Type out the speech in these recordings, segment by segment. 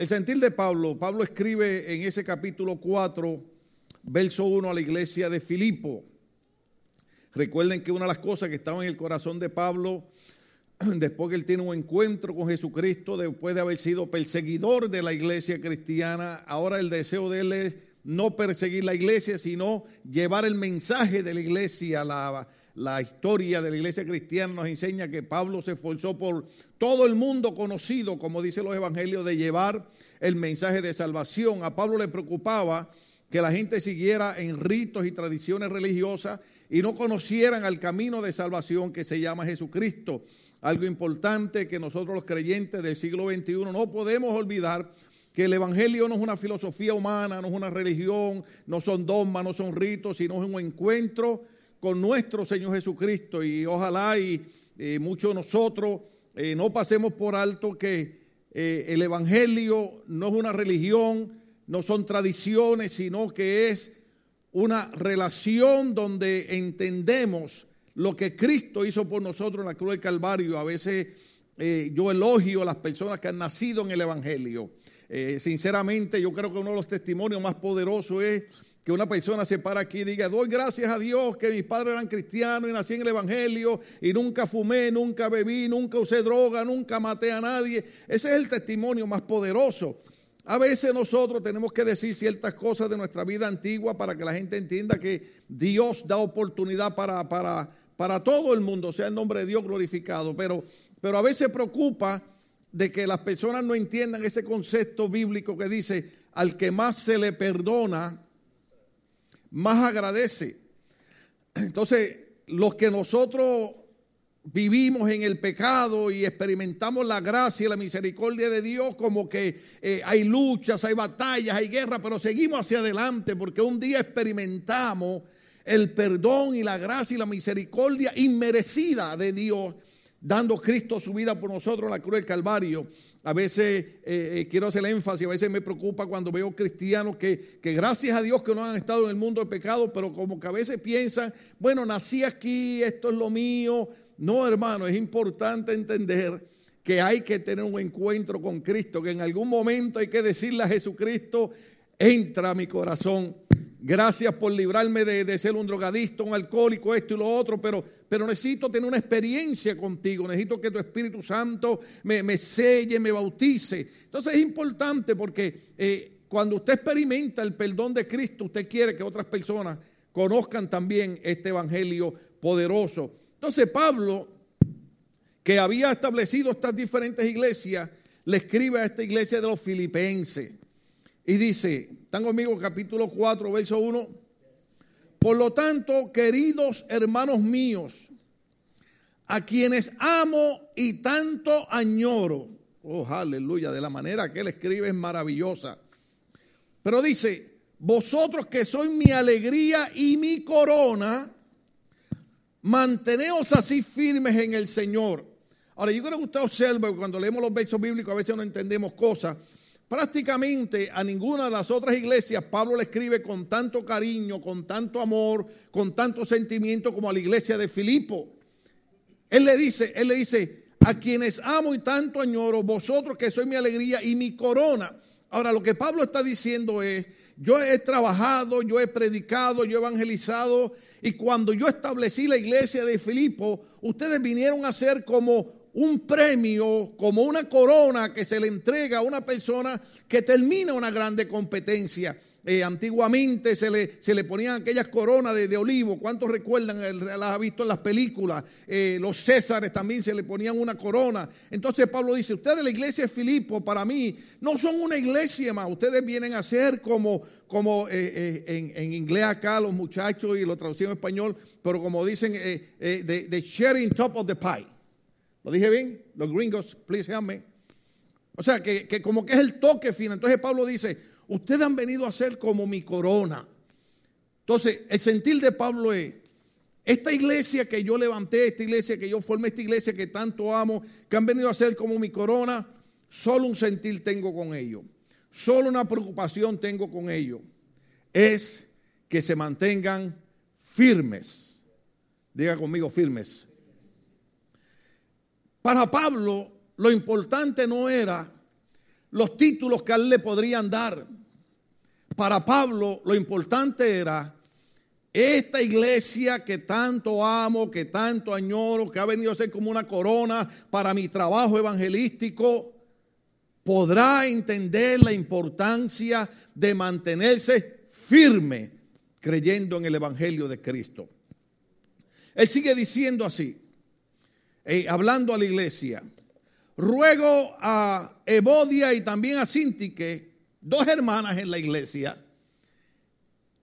El sentir de Pablo, Pablo escribe en ese capítulo 4, verso 1 a la iglesia de Filipo. Recuerden que una de las cosas que estaba en el corazón de Pablo, después que él tiene un encuentro con Jesucristo, después de haber sido perseguidor de la iglesia cristiana, ahora el deseo de él es no perseguir la iglesia, sino llevar el mensaje de la iglesia, la, la historia de la iglesia cristiana nos enseña que Pablo se esforzó por todo el mundo conocido, como dicen los evangelios, de llevar el mensaje de salvación. A Pablo le preocupaba que la gente siguiera en ritos y tradiciones religiosas y no conocieran al camino de salvación que se llama Jesucristo. Algo importante que nosotros los creyentes del siglo XXI no podemos olvidar que el Evangelio no es una filosofía humana, no es una religión, no son dogmas, no son ritos, sino es un encuentro con nuestro Señor Jesucristo. Y ojalá y eh, muchos de nosotros eh, no pasemos por alto que eh, el Evangelio no es una religión, no son tradiciones, sino que es una relación donde entendemos lo que Cristo hizo por nosotros en la cruz del Calvario. A veces yo elogio a las personas que han nacido en el Evangelio. sinceramente, yo creo que uno de los testimonios más poderosos es que una persona se para aquí y diga, doy gracias a Dios que mis padres eran cristianos y nací en el Evangelio y nunca fumé, nunca bebí, nunca usé droga, nunca maté a nadie. Ese es el testimonio más poderoso. A veces nosotros tenemos que decir ciertas cosas de nuestra vida antigua para que la gente entienda que Dios da oportunidad para, para, para todo el mundo, sea el nombre de Dios glorificado. Pero, pero a veces preocupa de que las personas no entiendan ese concepto bíblico que dice, al que más se le perdona, más agradece. Entonces, los que nosotros vivimos en el pecado y experimentamos la gracia y la misericordia de Dios, como que eh, hay luchas, hay batallas, hay guerra, pero seguimos hacia adelante porque un día experimentamos el perdón y la gracia y la misericordia inmerecida de Dios, dando Cristo su vida por nosotros en la cruz del Calvario. A veces eh, eh, quiero hacer énfasis, a veces me preocupa cuando veo cristianos que, que, gracias a Dios que no han estado en el mundo de pecado, pero como que a veces piensan, bueno, nací aquí, esto es lo mío. No, hermano, es importante entender que hay que tener un encuentro con Cristo, que en algún momento hay que decirle a Jesucristo, entra a mi corazón. Gracias por librarme de, ser un drogadicto, un alcohólico, esto y lo otro, pero, pero necesito tener una experiencia contigo. Necesito que tu Espíritu Santo me, me selle, me bautice. Entonces es importante porque eh, cuando usted experimenta el perdón de Cristo, usted quiere que otras personas conozcan también este Evangelio poderoso. Entonces Pablo, que había establecido estas diferentes iglesias, le escribe a esta iglesia de los filipenses. Y dice, ¿están conmigo? Capítulo 4, verso 1. Por lo tanto, queridos hermanos míos, a quienes amo y tanto añoro, oh aleluya, de la manera que él escribe es maravillosa. Pero dice, vosotros que sois mi alegría y mi corona, manteneos así firmes en el Señor. Ahora, yo creo que usted observa cuando leemos los versos bíblicos a veces no entendemos cosas. Prácticamente a ninguna de las otras iglesias Pablo le escribe con tanto cariño, con tanto amor, con tanto sentimiento como a la iglesia de Filipo. Él le dice, él le dice, a quienes amo y tanto añoro, vosotros que sois mi alegría y mi corona. Ahora lo que Pablo está diciendo es, yo he trabajado, yo he predicado, yo he evangelizado y cuando yo establecí la iglesia de Filipo, ustedes vinieron a ser como un premio, como una corona que se le entrega a una persona que termina una grande competencia. Eh, antiguamente se le, se le ponían aquellas coronas de, olivo. ¿Cuántos recuerdan? Las ha visto en las películas. Eh, los Césares también se le ponían una corona. Entonces Pablo dice, ustedes la iglesia de Filipo para mí no son una iglesia más. Ustedes vienen a ser como, como eh, en, inglés acá los muchachos y lo traducimos en español, pero como dicen, de sharing top of the pie. ¿Lo dije bien? Los gringos, please help me. O sea, que, que, como que es el toque final. Entonces Pablo dice, ustedes han venido a ser como mi corona. Entonces, el sentir de Pablo es, esta iglesia que yo levanté, esta iglesia que yo formé, esta iglesia que tanto amo, que han venido a ser como mi corona, solo un sentir tengo con ellos. Solo una preocupación tengo con ellos. Es que se mantengan firmes. Diga conmigo firmes para Pablo, lo importante no era los títulos que a él le podrían dar. Para Pablo lo importante era esta iglesia que tanto amo, que tanto añoro, que ha venido a ser como una corona para mi trabajo evangelístico, podrá entender la importancia de mantenerse firme creyendo en el Evangelio de Cristo. Él sigue diciendo así, eh, hablando a la iglesia, ruego a Evodia y también a Sintique, dos hermanas en la iglesia,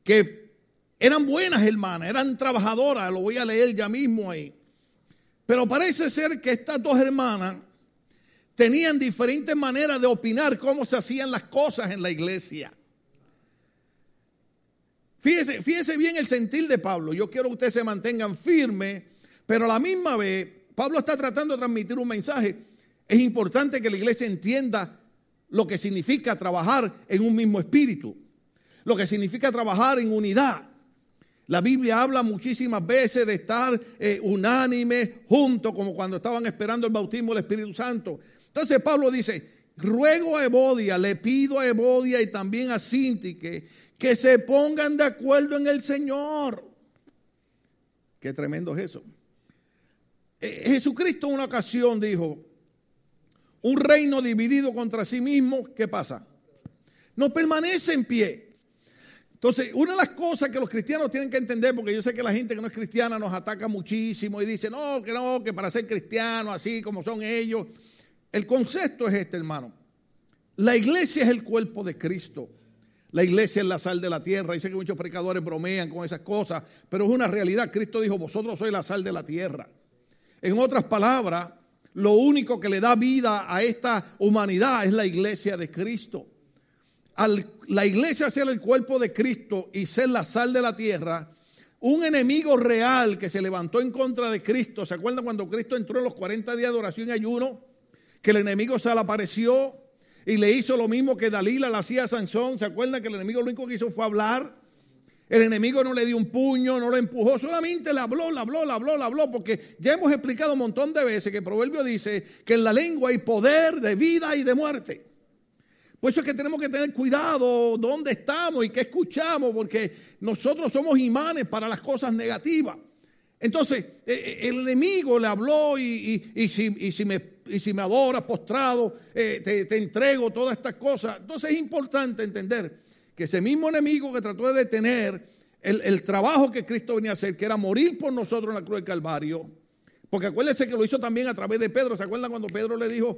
que eran buenas hermanas, eran trabajadoras, lo voy a leer ya mismo ahí. Pero parece ser que estas dos hermanas tenían diferentes maneras de opinar cómo se hacían las cosas en la iglesia. Fíjese, fíjese bien el sentir de Pablo. Yo quiero que ustedes se mantengan firmes, pero a la misma vez, Pablo está tratando de transmitir un mensaje. Es importante que la iglesia entienda lo que significa trabajar en un mismo espíritu, lo que significa trabajar en unidad. La Biblia habla muchísimas veces de estar eh, unánime, juntos, como cuando estaban esperando el bautismo del Espíritu Santo. Entonces Pablo dice, ruego a Evodia, le pido a Evodia y también a Sintique que se pongan de acuerdo en el Señor. Qué tremendo es eso. Eh, Jesucristo una ocasión dijo, un reino dividido contra sí mismo, ¿qué pasa? No permanece en pie. Entonces, una de las cosas que los cristianos tienen que entender, porque yo sé que la gente que no es cristiana nos ataca muchísimo y dice, no, que no, que para ser cristiano, así como son ellos, el concepto es este, hermano. La iglesia es el cuerpo de Cristo. La iglesia es la sal de la tierra. Dice que muchos predicadores bromean con esas cosas, pero es una realidad. Cristo dijo, vosotros sois la sal de la tierra. En otras palabras, lo único que le da vida a esta humanidad es la iglesia de Cristo. Al la iglesia ser el cuerpo de Cristo y ser la sal de la tierra, un enemigo real que se levantó en contra de Cristo, ¿se acuerdan cuando Cristo entró en los 40 días de oración y ayuno? que el enemigo se le apareció y le hizo lo mismo que Dalila le hacía a Sansón. ¿Se acuerdan que el enemigo lo único que hizo fue hablar? El enemigo no le dio un puño, no lo empujó, solamente le habló, le habló, le habló, le habló, porque ya hemos explicado un montón de veces que el proverbio dice que en la lengua hay poder de vida y de muerte. Por eso es que tenemos que tener cuidado dónde estamos y qué escuchamos, porque nosotros somos imanes para las cosas negativas. Entonces, e, e, el enemigo le habló y, si, me, si me adoras postrado, eh, te, entrego todas estas cosas. Entonces es importante entender que ese mismo enemigo que trató de detener el, el, trabajo que Cristo venía a hacer, que era morir por nosotros en la cruz del Calvario, porque acuérdense que lo hizo también a través de Pedro. ¿Se acuerdan cuando Pedro le dijo,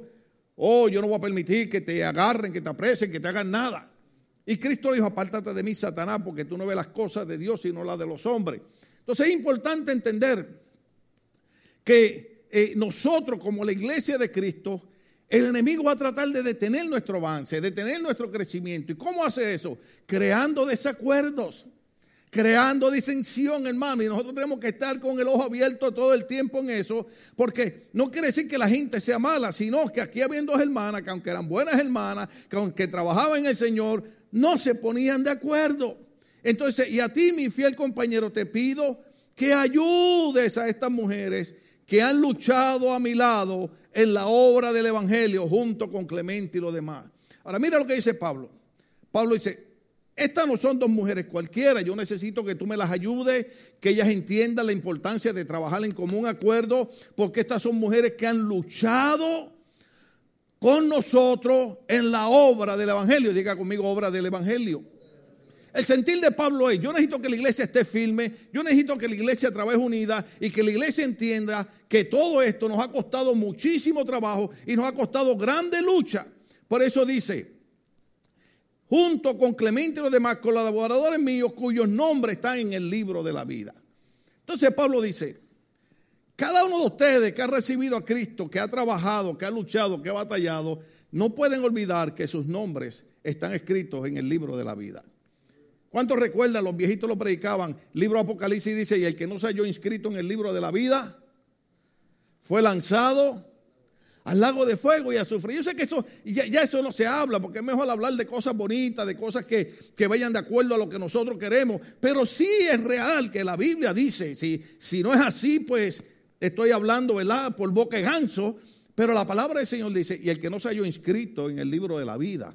oh, yo no voy a permitir que te agarren, que te apresen, que te hagan nada? Y Cristo le dijo, apártate de mí, Satanás, porque tú no ves las cosas de Dios, sino las de los hombres. Entonces es importante entender que eh, nosotros como la iglesia de Cristo, el enemigo va a tratar de detener nuestro avance, detener nuestro crecimiento. ¿Y cómo hace eso? Creando desacuerdos, creando disensión, hermano. Y nosotros tenemos que estar con el ojo abierto todo el tiempo en eso, porque no quiere decir que la gente sea mala, sino que aquí había dos hermanas que aunque eran buenas hermanas, que aunque trabajaban en el Señor, no se ponían de acuerdo. Entonces, y a ti, mi fiel compañero, te pido que ayudes a estas mujeres que han luchado a mi lado en la obra del Evangelio junto con Clemente y los demás. Ahora, mira lo que dice Pablo. Pablo dice, estas no son dos mujeres cualquiera, yo necesito que tú me las ayudes, que ellas entiendan la importancia de trabajar en común acuerdo, porque estas son mujeres que han luchado con nosotros en la obra del Evangelio. Diga conmigo, obra del Evangelio. El sentir de Pablo es, yo necesito que la iglesia esté firme, yo necesito que la iglesia trabaje unida y que la iglesia entienda que todo esto nos ha costado muchísimo trabajo y nos ha costado grande lucha. Por eso dice, junto con Clemente y los demás colaboradores míos cuyos nombres están en el libro de la vida. Entonces Pablo dice, cada uno de ustedes que ha recibido a Cristo, que ha trabajado, que ha luchado, que ha batallado, no pueden olvidar que sus nombres están escritos en el libro de la vida. ¿Cuántos recuerdan? Los viejitos lo predicaban. Libro Apocalipsis dice, y el que no se halló inscrito en el libro de la vida, fue lanzado al lago de fuego y a sufrir. Yo sé que eso, ya, ya, eso no se habla, porque es mejor hablar de cosas bonitas, de cosas que, que, vayan de acuerdo a lo que nosotros queremos. Pero sí es real que la Biblia dice, si, si no es así, pues estoy hablando, ¿verdad? Por boca de ganso, Pero la palabra del Señor dice, y el que no se haya inscrito en el libro de la vida.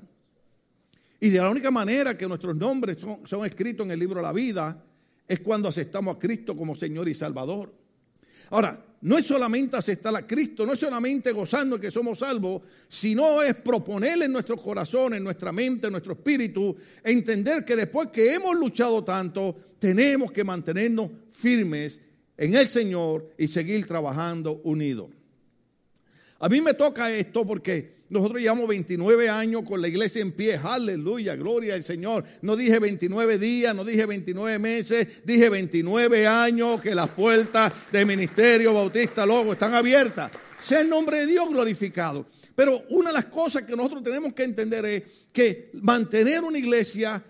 Y de la única manera que nuestros nombres son, escritos en el libro de la vida es cuando aceptamos a Cristo como Señor y Salvador. Ahora, no es solamente aceptar a Cristo, no es solamente gozando que somos salvos, sino es proponerle en nuestro corazón, en nuestra mente, en nuestro espíritu, entender que después que hemos luchado tanto, tenemos que mantenernos firmes en el Señor y seguir trabajando unidos. A mí me toca esto porque nosotros llevamos 29 años con la iglesia en pie. Aleluya, gloria al Señor. No dije 29 días, no dije 29 meses, dije 29 años que las puertas del Ministerio Bautista Logo están abiertas. Sea el nombre de Dios glorificado. Pero una de las cosas que nosotros tenemos que entender es que mantener una iglesia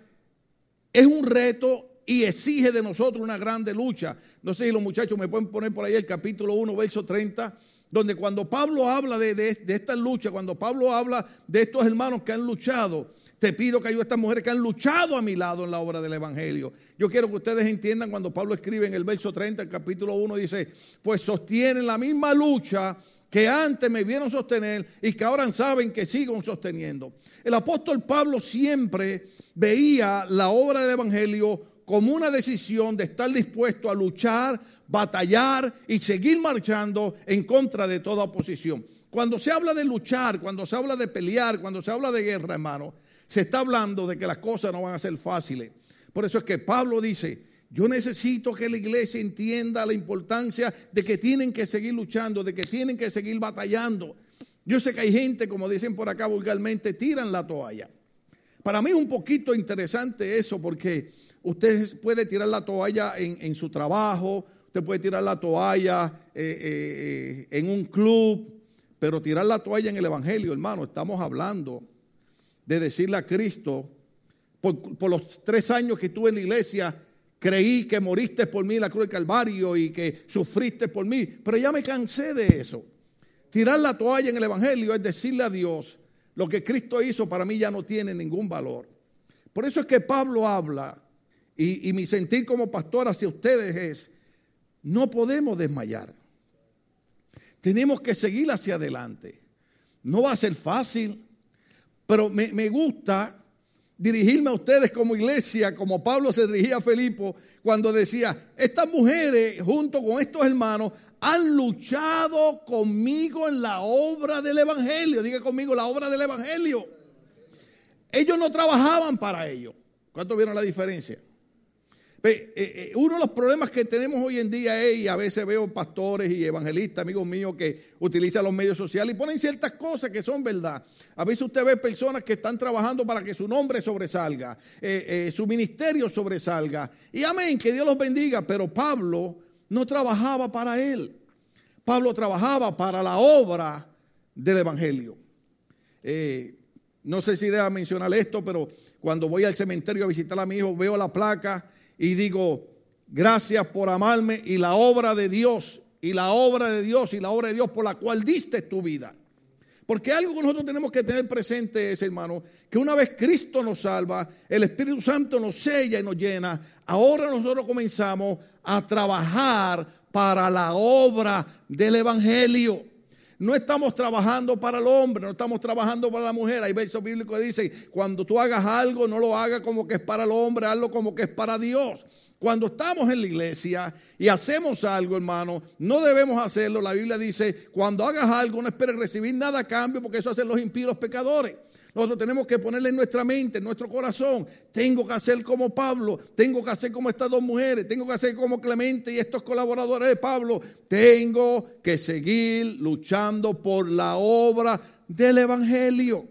es un reto y exige de nosotros una grande lucha. No sé si los muchachos me pueden poner por ahí el capítulo 1, verso 30 donde cuando Pablo habla de, esta lucha, cuando Pablo habla de estos hermanos que han luchado, te pido que ayude a estas mujeres que han luchado a mi lado en la obra del Evangelio. Yo quiero que ustedes entiendan cuando Pablo escribe en el verso 30, el capítulo 1, dice, pues sostienen la misma lucha que antes me vieron sostener y que ahora saben que sigo sosteniendo. El apóstol Pablo siempre veía la obra del Evangelio como una decisión de estar dispuesto a luchar batallar y seguir marchando en contra de toda oposición. Cuando se habla de luchar, cuando se habla de pelear, cuando se habla de guerra, hermano, se está hablando de que las cosas no van a ser fáciles. Por eso es que Pablo dice, yo necesito que la iglesia entienda la importancia de que tienen que seguir luchando, de que tienen que seguir batallando. Yo sé que hay gente, como dicen por acá vulgarmente, tiran la toalla. Para mí es un poquito interesante eso porque usted puede tirar la toalla en, en su trabajo, Usted puede tirar la toalla eh, eh, en un club, pero tirar la toalla en el Evangelio, hermano, estamos hablando de decirle a Cristo, por, los tres años que estuve en la iglesia, creí que moriste por mí en la cruz del Calvario y que sufriste por mí, pero ya me cansé de eso. Tirar la toalla en el Evangelio es decirle a Dios, lo que Cristo hizo para mí ya no tiene ningún valor. Por eso es que Pablo habla, y, mi sentir como pastor hacia ustedes es, no podemos desmayar. Tenemos que seguir hacia adelante. No va a ser fácil, pero me, gusta dirigirme a ustedes como iglesia, como Pablo se dirigía a Felipo cuando decía, estas mujeres junto con estos hermanos han luchado conmigo en la obra del Evangelio. Diga conmigo la obra del Evangelio. Ellos no trabajaban para ello. ¿Cuánto vieron la diferencia? Eh, eh, uno de los problemas que tenemos hoy en día es, y a veces veo pastores y evangelistas, amigos míos, que utilizan los medios sociales y ponen ciertas cosas que son verdad. A veces usted ve personas que están trabajando para que su nombre sobresalga, eh, su ministerio sobresalga. Y amén, que Dios los bendiga, pero Pablo no trabajaba para él. Pablo trabajaba para la obra del Evangelio. no sé si deba mencionar esto, pero cuando voy al cementerio a visitar a mi hijo, veo la placa y digo, gracias por amarme y la obra de Dios, y la obra de Dios, y la obra de Dios por la cual diste tu vida. Porque algo que nosotros tenemos que tener presente es, hermano, que una vez Cristo nos salva, el Espíritu Santo nos sella y nos llena, ahora nosotros comenzamos a trabajar para la obra del Evangelio. No estamos trabajando para el hombre, no estamos trabajando para la mujer. Hay versos bíblicos que dicen, cuando tú hagas algo, no lo hagas como que es para el hombre, hazlo como que es para Dios. Cuando estamos en la iglesia y hacemos algo, hermano, no debemos hacerlo. La Biblia dice, cuando hagas algo, no esperes recibir nada a cambio, porque eso hacen los impíos pecadores. Nosotros tenemos que ponerle en nuestra mente, en nuestro corazón. Tengo que hacer como Pablo, tengo que hacer como estas dos mujeres, tengo que hacer como Clemente y estos colaboradores de Pablo. Tengo que seguir luchando por la obra del Evangelio.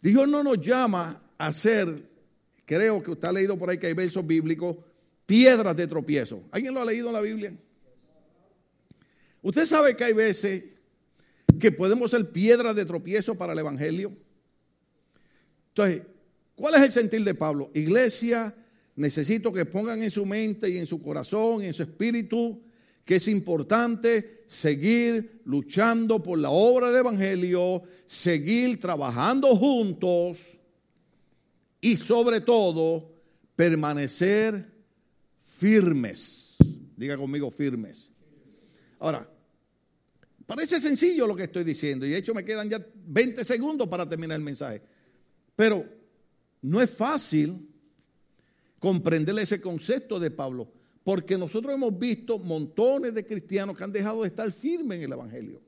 Dios no nos llama a ser, creo que usted ha leído por ahí que hay versos bíblicos, piedras de tropiezo. ¿Alguien lo ha leído en la Biblia? Usted sabe que hay veces que podemos ser piedra de tropiezo para el Evangelio. Entonces, ¿cuál es el sentir de Pablo? Iglesia, necesito que pongan en su mente y en su corazón y en su espíritu que es importante seguir luchando por la obra del Evangelio, seguir trabajando juntos y sobre todo permanecer firmes. Diga conmigo firmes. Ahora, Parece sencillo lo que estoy diciendo y de hecho me quedan ya 20 segundos para terminar el mensaje. Pero no es fácil comprender ese concepto de Pablo, porque nosotros hemos visto montones de cristianos que han dejado de estar firmes en el Evangelio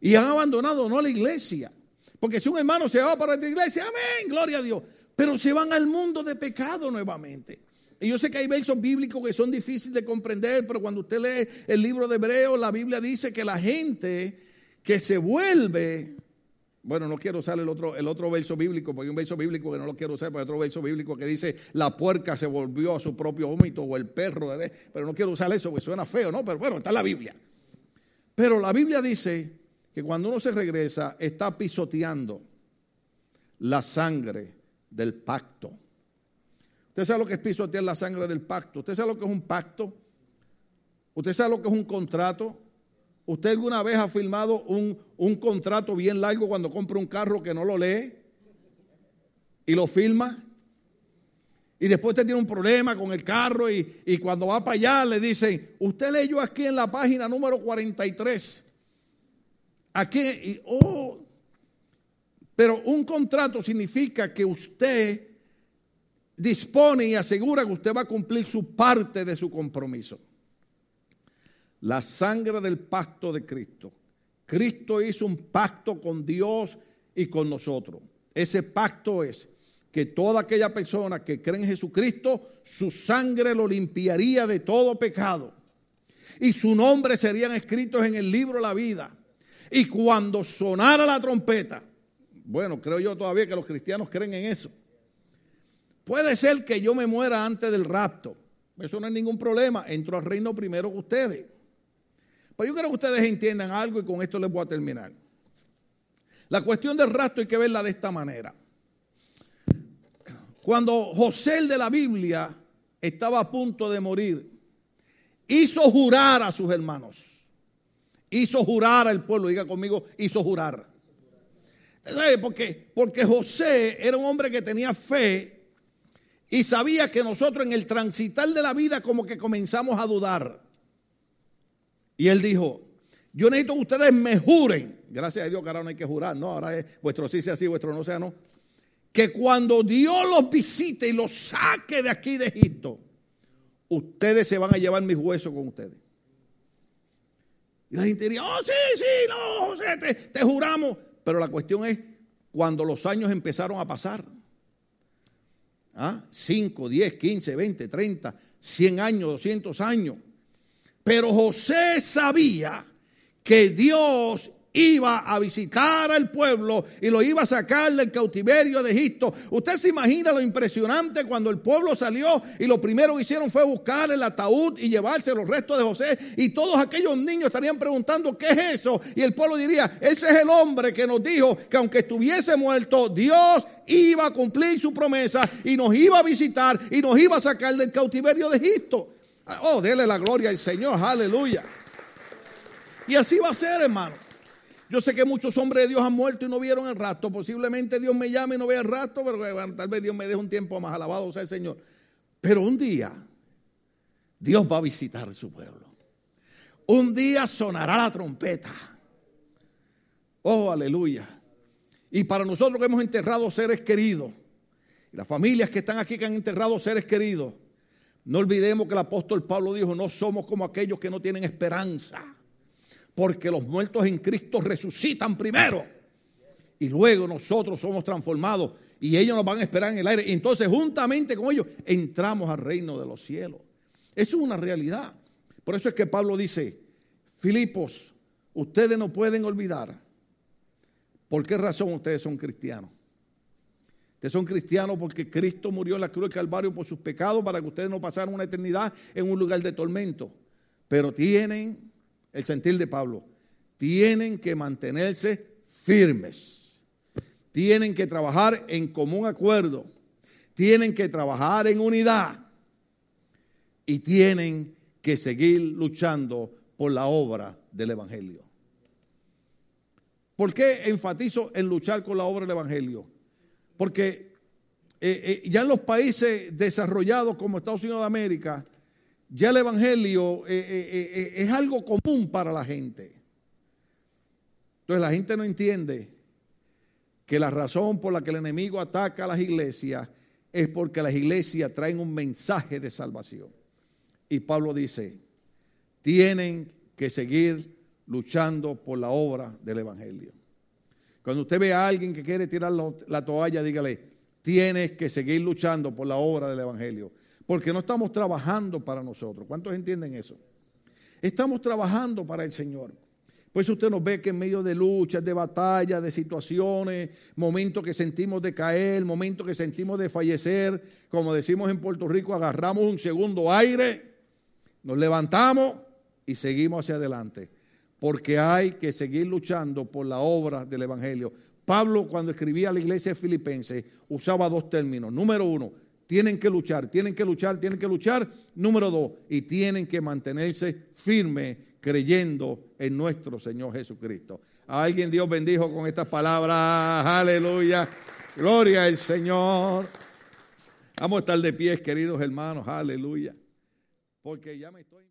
y han abandonado no la iglesia. Porque si un hermano se va para la iglesia, amén, gloria a Dios, pero se van al mundo de pecado nuevamente. Y yo sé que hay versos bíblicos que son difíciles de comprender, pero cuando usted lee el libro de Hebreos, la Biblia dice que la gente que se vuelve, bueno, no quiero usar el otro, el otro verso bíblico, porque hay un verso bíblico que no lo quiero usar, pero hay otro verso bíblico que dice, la puerca se volvió a su propio vómito, o el perro, pero no quiero usar eso, porque suena feo, ¿no? Pero bueno, está en la Biblia. Pero la Biblia dice que cuando uno se regresa, está pisoteando la sangre del pacto. Usted sabe lo que es pisotear la sangre del pacto. Usted sabe lo que es un pacto. Usted sabe lo que es un contrato. ¿Usted alguna vez ha firmado un, un, contrato bien largo cuando compra un carro que no lo lee y lo firma? Y después usted tiene un problema con el carro y, y cuando va para allá le dicen, usted leyó aquí en la página número 43. Aquí, y, oh, pero un contrato significa que usted dispone y asegura que usted va a cumplir su parte de su compromiso. La sangre del pacto de Cristo. Cristo hizo un pacto con Dios y con nosotros. Ese pacto es que toda aquella persona que cree en Jesucristo, su sangre lo limpiaría de todo pecado. Y su nombre serían escritos en el libro de la vida. Y cuando sonara la trompeta, bueno, creo yo todavía que los cristianos creen en eso Puede ser que yo me muera antes del rapto. Eso no es ningún problema. Entro al reino primero que ustedes. Pero yo quiero que ustedes entiendan algo y con esto les voy a terminar. La cuestión del rapto hay que verla de esta manera. Cuando José el de la Biblia estaba a punto de morir, hizo jurar a sus hermanos. Hizo jurar al pueblo, diga conmigo, hizo jurar. Porque, porque José era un hombre que tenía fe y sabía que nosotros en el transitar de la vida como que comenzamos a dudar. Y él dijo, yo necesito que ustedes me juren. Gracias a Dios que ahora no hay que jurar, no, ahora es vuestro sí sea sí, vuestro no sea no. Que cuando Dios los visite y los saque de aquí de Egipto, ustedes se van a llevar mis huesos con ustedes. Y la gente diría, oh sí, sí, no, José, te, te juramos. Pero la cuestión es cuando los años empezaron a pasar. 5, 10, 15, 20, 30, 100 años, 200 años. Pero José sabía que Dios iba a visitar al pueblo y lo iba a sacar del cautiverio de Egipto. Usted se imagina lo impresionante cuando el pueblo salió y lo primero que hicieron fue buscar el ataúd y llevarse los restos de José y todos aquellos niños estarían preguntando ¿qué es eso? Y el pueblo diría, ese es el hombre que nos dijo que aunque estuviese muerto, Dios iba a cumplir su promesa y nos iba a visitar y nos iba a sacar del cautiverio de Egipto. Oh, dele la gloria al Señor, aleluya. Y así va a ser, hermano. Yo sé que muchos hombres de Dios han muerto y no vieron el rastro. Posiblemente Dios me llame y no vea el rastro, pero tal vez Dios me deje un tiempo más. Alabado sea el Señor. Pero un día Dios va a visitar su pueblo. Un día sonará la trompeta. Oh, aleluya. Y para nosotros que hemos enterrado seres queridos, y las familias que están aquí que han enterrado seres queridos, no olvidemos que el apóstol Pablo dijo, no somos como aquellos que no tienen esperanza porque los muertos en Cristo resucitan primero. Y luego nosotros somos transformados y ellos nos van a esperar en el aire. Entonces juntamente con ellos entramos al reino de los cielos. Eso es una realidad. Por eso es que Pablo dice, Filipos, ustedes no pueden olvidar por qué razón ustedes son cristianos. Ustedes son cristianos porque Cristo murió en la cruz del Calvario por sus pecados para que ustedes no pasaran una eternidad en un lugar de tormento. Pero tienen el sentir de Pablo, tienen que mantenerse firmes, tienen que trabajar en común acuerdo, tienen que trabajar en unidad y tienen que seguir luchando por la obra del Evangelio. ¿Por qué enfatizo en luchar con la obra del Evangelio? Porque eh, eh, ya en los países desarrollados como Estados Unidos de América, ya el Evangelio eh, eh, eh, es algo común para la gente. Entonces la gente no entiende que la razón por la que el enemigo ataca a las iglesias es porque las iglesias traen un mensaje de salvación. Y Pablo dice, tienen que seguir luchando por la obra del Evangelio. Cuando usted ve a alguien que quiere tirar la toalla, dígale, tienes que seguir luchando por la obra del Evangelio. Porque no estamos trabajando para nosotros. ¿Cuántos entienden eso? Estamos trabajando para el Señor. Pues usted nos ve que en medio de luchas, de batallas, de situaciones, momentos que sentimos de caer, momentos que sentimos de fallecer, como decimos en Puerto Rico, agarramos un segundo aire, nos levantamos y seguimos hacia adelante. Porque hay que seguir luchando por la obra del Evangelio. Pablo cuando escribía a la iglesia filipense usaba dos términos. Número uno, tienen que luchar, tienen que luchar, tienen que luchar. Número dos, y tienen que mantenerse firmes creyendo en nuestro Señor Jesucristo. A alguien Dios bendijo con estas palabras. Aleluya. Gloria al Señor. Vamos a estar de pie, queridos hermanos. Aleluya. Porque ya me estoy...